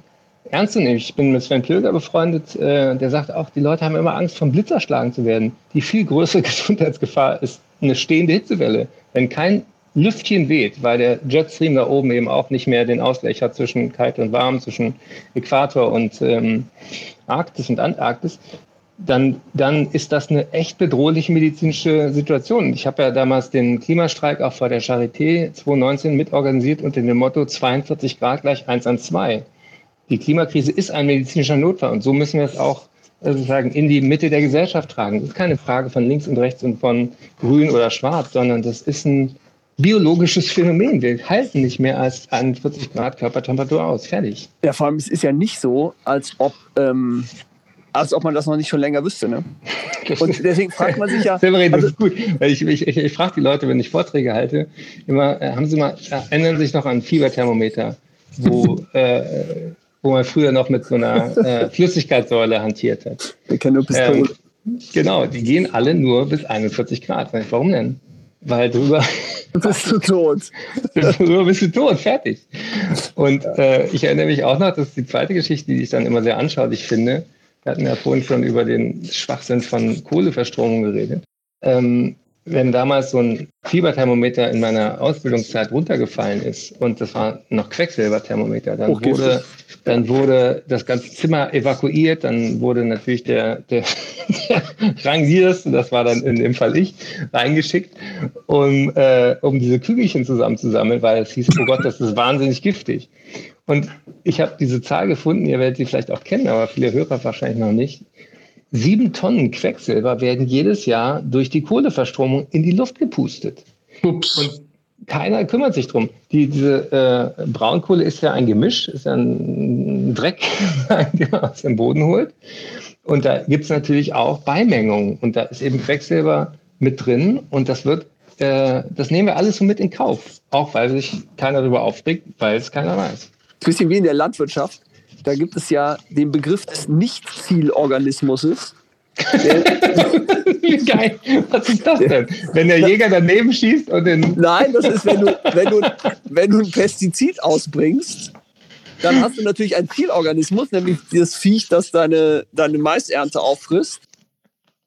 ernst zu nehmen. Ich bin mit Sven Plöger befreundet, äh, der sagt auch, die Leute haben immer Angst, vom Blitz erschlagen zu werden. Die viel größere [laughs] Gesundheitsgefahr ist eine stehende Hitzewelle. Wenn kein Lüftchen weht, weil der Jetstream da oben eben auch nicht mehr den Ausgleich hat zwischen kalt und warm, zwischen Äquator und ähm, Arktis und Antarktis, dann, dann ist das eine echt bedrohliche medizinische Situation. Ich habe ja damals den Klimastreik auch vor der Charité 2019 mitorganisiert unter dem Motto 42 Grad gleich 1 an 2. Die Klimakrise ist ein medizinischer Notfall und so müssen wir es auch äh, sozusagen in die Mitte der Gesellschaft tragen. Das ist keine Frage von links und rechts und von grün oder schwarz, sondern das ist ein biologisches Phänomen. Wir halten nicht mehr als 41 Grad Körpertemperatur aus. Fertig. Ja, vor allem, es ist ja nicht so, als ob ähm, als ob man das noch nicht schon länger wüsste. Ne? Und deswegen fragt man sich ja. Severin, das also, ist gut. Ich, ich, ich, ich frage die Leute, wenn ich Vorträge halte, immer, äh, haben Sie mal, erinnern Sie sich noch an Fieberthermometer, wo, äh, wo man früher noch mit so einer äh, Flüssigkeitssäule hantiert hat. Wir kennen nur Pistolen. Ähm, genau, die gehen alle nur bis 41 Grad. Warum denn? Weil drüber. bist du tot. drüber bist du tot, fertig. Und äh, ich erinnere mich auch noch, das ist die zweite Geschichte, die ich dann immer sehr anschaulich finde. Wir hatten ja vorhin schon über den Schwachsinn von Kohleverstromung geredet. Ähm, wenn damals so ein Fieberthermometer in meiner Ausbildungszeit runtergefallen ist und das war noch Quecksilberthermometer, dann okay. wurde, dann wurde das ganze Zimmer evakuiert, dann wurde natürlich der, der, der Rangierste, das war dann in dem Fall ich, reingeschickt, um, äh, um diese Kügelchen zusammenzusammeln, weil es hieß, oh Gott, das ist wahnsinnig giftig. Und ich habe diese Zahl gefunden, ihr werdet sie vielleicht auch kennen, aber viele Hörer wahrscheinlich noch nicht. Sieben Tonnen Quecksilber werden jedes Jahr durch die Kohleverstromung in die Luft gepustet. Ups. Und keiner kümmert sich drum. Die, diese äh, Braunkohle ist ja ein Gemisch, ist ja ein Dreck, [laughs] den man aus dem Boden holt. Und da gibt es natürlich auch Beimengungen. Und da ist eben Quecksilber mit drin. Und das wird, äh, das nehmen wir alles so mit in Kauf. Auch weil sich keiner darüber aufregt, weil es keiner weiß. Ein bisschen wie in der Landwirtschaft. Da gibt es ja den Begriff des Nicht-Zielorganismus. [laughs] Geil. Was ist das denn? Wenn der Jäger daneben schießt und den. Nein, das ist, wenn du, wenn du, wenn du ein Pestizid ausbringst, dann hast du natürlich einen Zielorganismus, nämlich das Viech, das deine, deine Maisernte auffrisst.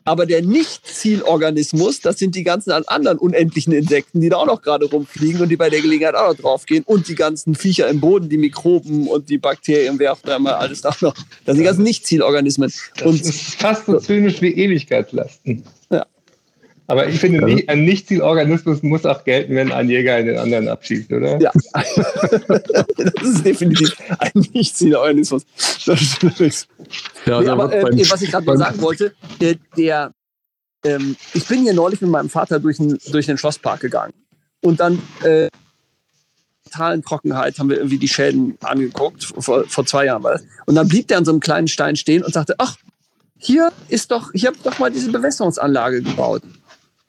Aber der Nicht-Zielorganismus, das sind die ganzen anderen unendlichen Insekten, die da auch noch gerade rumfliegen und die bei der Gelegenheit auch noch draufgehen. Und die ganzen Viecher im Boden, die Mikroben und die Bakterien, wer auch immer, alles da noch. Das sind die ganzen Nicht-Zielorganismen. Das ist fast so zynisch wie Ewigkeitslasten. Aber ich finde, ein Nicht-Zielorganismus muss auch gelten, wenn ein Jäger einen anderen abschießt, oder? Ja. [laughs] das ist definitiv ein Nicht-Zielorganismus. Das ist ja, nee, aber äh, was ich gerade mal sagen wollte, der, der ähm, ich bin hier neulich mit meinem Vater durch, ein, durch den Schlosspark gegangen. Und dann äh, totalen Trockenheit haben wir irgendwie die Schäden angeguckt, vor, vor zwei Jahren war das. Und dann blieb der an so einem kleinen Stein stehen und sagte, ach, hier ist doch, hier habt doch mal diese Bewässerungsanlage gebaut.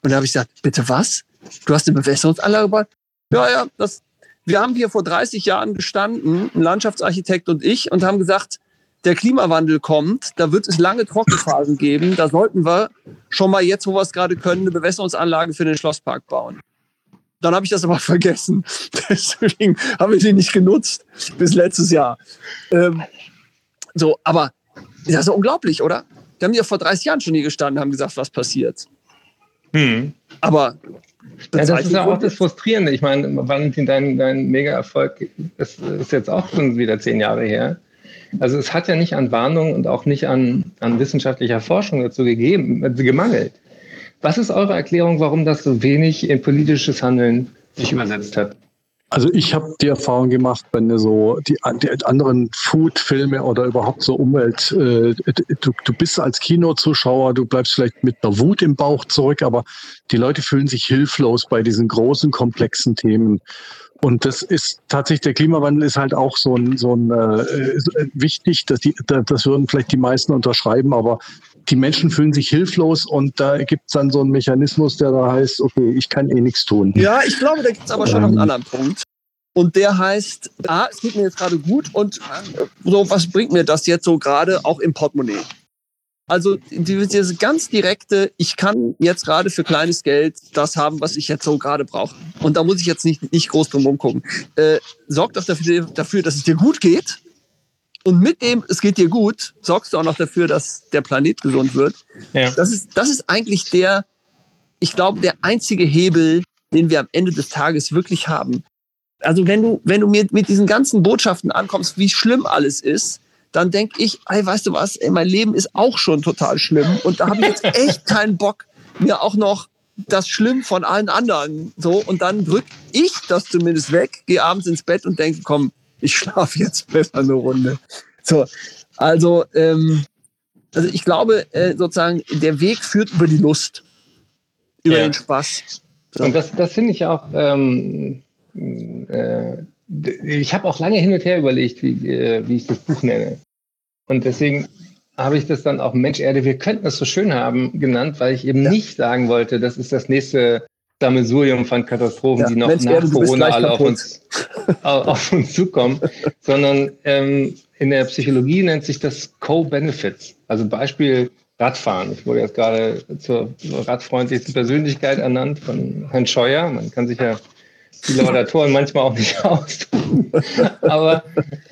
Und da habe ich gesagt, bitte was? Du hast eine Bewässerungsanlage gebaut? Ja, ja, das, wir haben hier vor 30 Jahren gestanden, ein Landschaftsarchitekt und ich, und haben gesagt, der Klimawandel kommt, da wird es lange Trockenphasen geben. Da sollten wir schon mal jetzt, wo wir es gerade können, eine Bewässerungsanlage für den Schlosspark bauen. Dann habe ich das aber [laughs] vergessen. Deswegen haben wir die nicht genutzt bis letztes Jahr. Ähm, so, aber das ist unglaublich, oder? Die haben ja vor 30 Jahren schon hier gestanden, haben gesagt, was passiert. Hm. Aber ja, das ist ja auch das Frustrierende. Ich meine, Valentin, dein, dein Mega-Erfolg ist, ist, jetzt auch schon wieder zehn Jahre her. Also es hat ja nicht an Warnung und auch nicht an, an wissenschaftlicher Forschung dazu gegeben, äh, gemangelt. Was ist eure Erklärung, warum das so wenig in politisches Handeln sich übersetzt hat? Also ich habe die Erfahrung gemacht, wenn du so die, die anderen Food-Filme oder überhaupt so Umwelt, äh, du, du bist als Kinozuschauer, du bleibst vielleicht mit einer Wut im Bauch zurück, aber die Leute fühlen sich hilflos bei diesen großen, komplexen Themen. Und das ist tatsächlich, der Klimawandel ist halt auch so ein, so ein äh, wichtig, dass die, das würden vielleicht die meisten unterschreiben, aber die Menschen fühlen sich hilflos und da gibt es dann so einen Mechanismus, der da heißt, okay, ich kann eh nichts tun. Ja, ich glaube, da gibt es aber schon ähm, noch einen ähm. anderen Punkt. Und der heißt, ah, es geht mir jetzt gerade gut und äh, so, was bringt mir das jetzt so gerade auch im Portemonnaie? Also diese ganz direkte, ich kann jetzt gerade für kleines Geld das haben, was ich jetzt so gerade brauche. Und da muss ich jetzt nicht, nicht groß drum rumgucken. Äh, sorgt auch dafür, dafür, dass es dir gut geht. Und mit dem, es geht dir gut, sorgst du auch noch dafür, dass der Planet gesund wird. Ja. Das, ist, das ist eigentlich der, ich glaube, der einzige Hebel, den wir am Ende des Tages wirklich haben. Also wenn du, wenn du mir mit diesen ganzen Botschaften ankommst, wie schlimm alles ist, dann denke ich, ey, weißt du was, ey, mein Leben ist auch schon total schlimm und da habe ich jetzt echt keinen Bock, mir auch noch das Schlimm von allen anderen so und dann drück ich das zumindest weg, gehe abends ins Bett und denke, komm, ich schlafe jetzt besser eine Runde. So, also, ähm, also ich glaube äh, sozusagen, der Weg führt über die Lust, über ja. den Spaß. So. Und das, das finde ich auch, ähm, äh, ich habe auch lange hin und her überlegt, wie, äh, wie ich das Buch nenne. Und deswegen habe ich das dann auch Mensch Erde, wir könnten es so schön haben genannt, weil ich eben ja. nicht sagen wollte, das ist das nächste Sammelsurium von Katastrophen, ja. die noch Mensch, nach Erde, Corona alle auf uns, auf uns zukommen, sondern ähm, in der Psychologie nennt sich das Co-Benefits. Also Beispiel Radfahren. Ich wurde jetzt gerade zur radfreundlichsten Persönlichkeit ernannt von Herrn Scheuer. Man kann sich ja die Laudatoren manchmal auch nicht [laughs] ausdrücken. Aber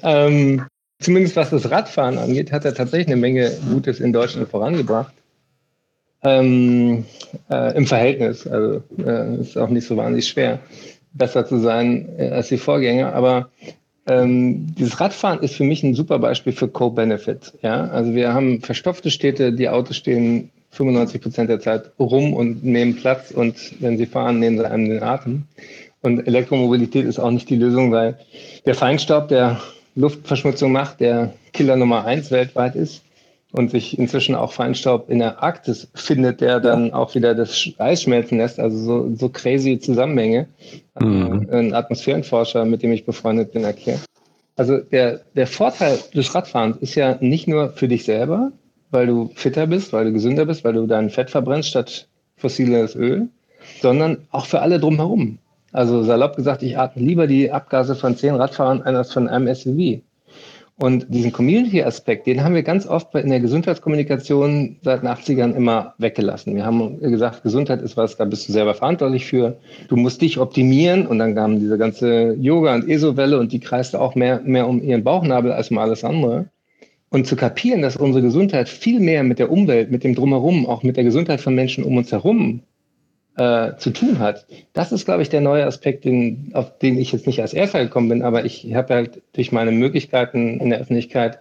ähm, zumindest was das Radfahren angeht, hat er tatsächlich eine Menge Gutes in Deutschland vorangebracht. Ähm, äh, Im Verhältnis. Also äh, ist auch nicht so wahnsinnig schwer, besser zu sein äh, als die Vorgänger. Aber ähm, dieses Radfahren ist für mich ein super Beispiel für Co-Benefit. Ja? Also wir haben verstopfte Städte, die Autos stehen 95 Prozent der Zeit rum und nehmen Platz und wenn sie fahren, nehmen sie einem den Atem. Und Elektromobilität ist auch nicht die Lösung, weil der Feinstaub, der Luftverschmutzung macht, der Killer Nummer eins weltweit ist und sich inzwischen auch Feinstaub in der Arktis findet, der dann auch wieder das Eis schmelzen lässt. Also so, so crazy Zusammenhänge. Mhm. Ein Atmosphärenforscher, mit dem ich befreundet bin, erklärt. Also der, der Vorteil des Radfahrens ist ja nicht nur für dich selber, weil du fitter bist, weil du gesünder bist, weil du dein Fett verbrennst statt fossiles Öl, sondern auch für alle drumherum. Also salopp gesagt, ich atme lieber die Abgase von zehn Radfahrern als von einem SUV. Und diesen Community-Aspekt, den haben wir ganz oft in der Gesundheitskommunikation seit den 80ern immer weggelassen. Wir haben gesagt, Gesundheit ist was, da bist du selber verantwortlich für. Du musst dich optimieren und dann kam diese ganze Yoga- und ESO-Welle und die kreiste auch mehr, mehr um ihren Bauchnabel als um alles andere. Und zu kapieren, dass unsere Gesundheit viel mehr mit der Umwelt, mit dem Drumherum, auch mit der Gesundheit von Menschen um uns herum äh, zu tun hat. Das ist, glaube ich, der neue Aspekt, den, auf den ich jetzt nicht als Erster gekommen bin, aber ich habe halt durch meine Möglichkeiten in der Öffentlichkeit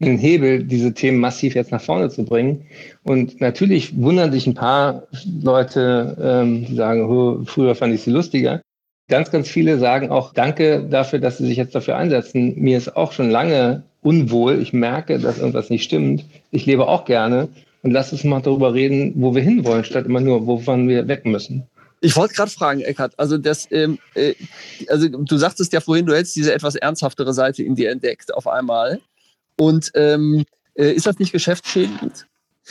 einen Hebel, diese Themen massiv jetzt nach vorne zu bringen. Und natürlich wundern sich ein paar Leute, ähm, die sagen, früher fand ich sie lustiger. Ganz, ganz viele sagen auch Danke dafür, dass sie sich jetzt dafür einsetzen. Mir ist auch schon lange unwohl. Ich merke, dass irgendwas nicht stimmt. Ich lebe auch gerne und lass uns mal darüber reden, wo wir hinwollen, statt immer nur, wovon wir weg müssen. Ich wollte gerade fragen, Eckhard, also das, ähm, äh, also du sagtest ja vorhin, du hättest diese etwas ernsthaftere Seite in dir entdeckt auf einmal. Und ähm, äh, ist das nicht geschäftsschädigend? [laughs]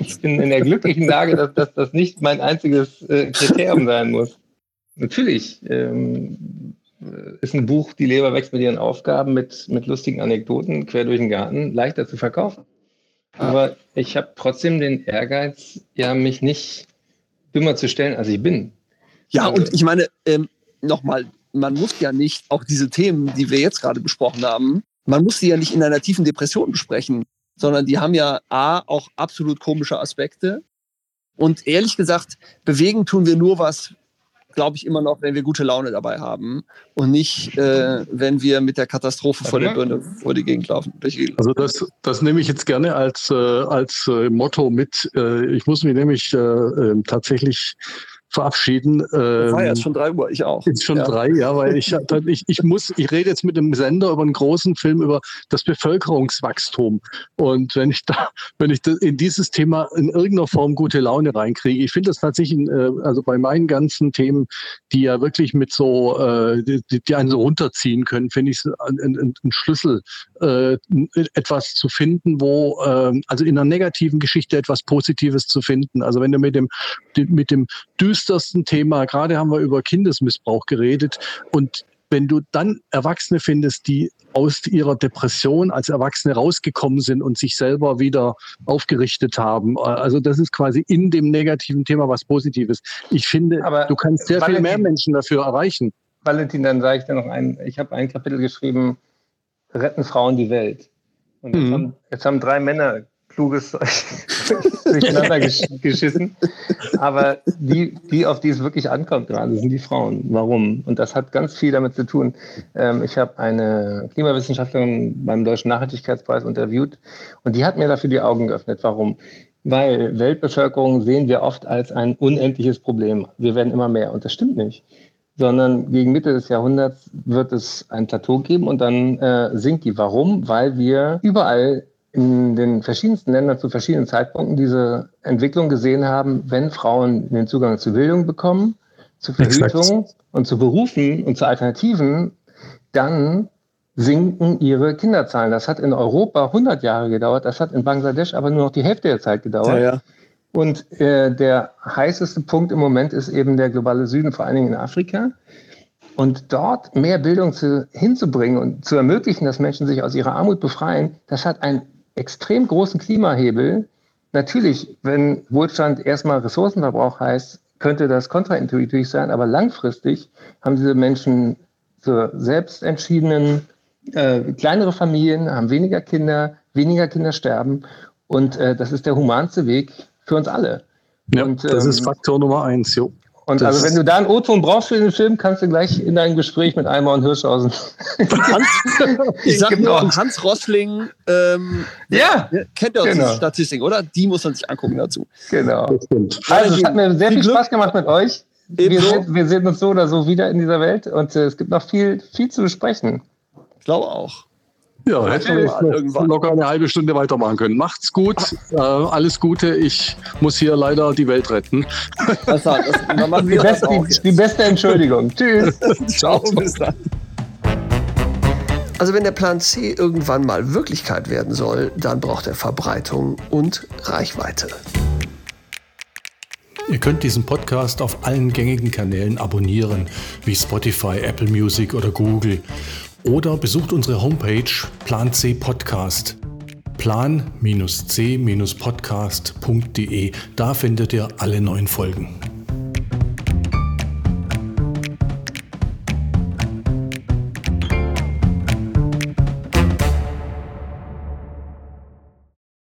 ich bin in der glücklichen Lage, dass, dass das nicht mein einziges äh, Kriterium sein muss. Natürlich ähm, ist ein Buch, Die Leber wächst mit ihren Aufgaben, mit, mit lustigen Anekdoten quer durch den Garten, leichter zu verkaufen. Aber ich habe trotzdem den Ehrgeiz, ja, mich nicht dümmer zu stellen, als ich bin. Ja, also, und ich meine, ähm, nochmal, man muss ja nicht auch diese Themen, die wir jetzt gerade besprochen haben, man muss sie ja nicht in einer tiefen Depression besprechen, sondern die haben ja A, auch absolut komische Aspekte. Und ehrlich gesagt, bewegen tun wir nur was, glaube ich, immer noch, wenn wir gute Laune dabei haben und nicht, äh, wenn wir mit der Katastrophe vor der Birne vor die Gegend laufen. Also das, das nehme ich jetzt gerne als, äh, als äh, Motto mit. Äh, ich muss mich nämlich äh, ähm, tatsächlich verabschieden. Ähm, war jetzt schon drei Uhr, ich auch. Ist schon ja. drei, ja, weil ich, ich, ich muss, ich rede jetzt mit dem Sender über einen großen Film über das Bevölkerungswachstum. Und wenn ich da, wenn ich in dieses Thema in irgendeiner Form gute Laune reinkriege, ich finde das tatsächlich, äh, also bei meinen ganzen Themen, die ja wirklich mit so, äh, die, die einen so runterziehen können, finde ich es ein, ein, Schlüssel, äh, etwas zu finden, wo, äh, also in einer negativen Geschichte etwas Positives zu finden. Also wenn du mit dem, mit dem düstersten Thema, gerade haben wir über Kindesmissbrauch geredet und wenn du dann Erwachsene findest, die aus ihrer Depression als Erwachsene rausgekommen sind und sich selber wieder aufgerichtet haben. Also das ist quasi in dem negativen Thema was Positives. Ich finde, Aber du kannst sehr Valentin, viel mehr Menschen dafür erreichen. Valentin, dann sage ich dir noch ein, ich habe ein Kapitel geschrieben, retten Frauen die Welt. Und jetzt, mhm. haben, jetzt haben drei Männer kluges [laughs] durcheinander geschissen. Aber die, die, auf die es wirklich ankommt gerade, sind die Frauen. Warum? Und das hat ganz viel damit zu tun. Ähm, ich habe eine Klimawissenschaftlerin beim Deutschen Nachhaltigkeitspreis interviewt und die hat mir dafür die Augen geöffnet. Warum? Weil Weltbevölkerung sehen wir oft als ein unendliches Problem. Wir werden immer mehr und das stimmt nicht sondern gegen Mitte des Jahrhunderts wird es ein Plateau geben und dann äh, sinkt die. Warum? Weil wir überall in den verschiedensten Ländern zu verschiedenen Zeitpunkten diese Entwicklung gesehen haben, wenn Frauen den Zugang zu Bildung bekommen, zu Verhütung Exakt. und zu Berufen und zu Alternativen, dann sinken ihre Kinderzahlen. Das hat in Europa 100 Jahre gedauert, das hat in Bangladesch aber nur noch die Hälfte der Zeit gedauert. Ja, ja. Und äh, der heißeste Punkt im Moment ist eben der globale Süden, vor allen Dingen in Afrika. Und dort mehr Bildung zu, hinzubringen und zu ermöglichen, dass Menschen sich aus ihrer Armut befreien, das hat einen extrem großen Klimahebel. Natürlich, wenn Wohlstand erstmal Ressourcenverbrauch heißt, könnte das kontraintuitiv sein, aber langfristig haben diese Menschen zur selbstentschiedenen äh, kleinere Familien, haben weniger Kinder, weniger Kinder sterben und äh, das ist der humanste Weg für uns alle. Ja, und, das ähm, ist Faktor Nummer eins, jo. Und das also wenn du da einen O-Ton brauchst für den Film, kannst du gleich in dein Gespräch mit Eimer und Hirschhausen. Hans, [laughs] ich sag genau. nur, Hans Rossling, ähm, ja, kennt ihr genau. diese Statistik, oder? Die muss man sich angucken dazu. Genau. Also es hat mir sehr viel, viel Spaß gemacht mit euch. Wir, wir, sehen uns so oder so wieder in dieser Welt und äh, es gibt noch viel, viel zu besprechen. glaube auch. Ja, hätten wir irgendwann locker eine halbe Stunde weitermachen können. Macht's gut, [laughs] äh, alles Gute. Ich muss hier leider die Welt retten. [laughs] Das, das, dann machen wir die, beste, die, die beste Entschuldigung. [laughs] Tschüss. Ciao, bis dann. Also wenn der Plan C irgendwann mal Wirklichkeit werden soll, dann braucht er Verbreitung und Reichweite. Ihr könnt diesen Podcast auf allen gängigen Kanälen abonnieren, wie Spotify, Apple Music oder Google. Oder besucht unsere Homepage Plan C Podcast. Plan-c-podcast.de. Da findet ihr alle neuen Folgen.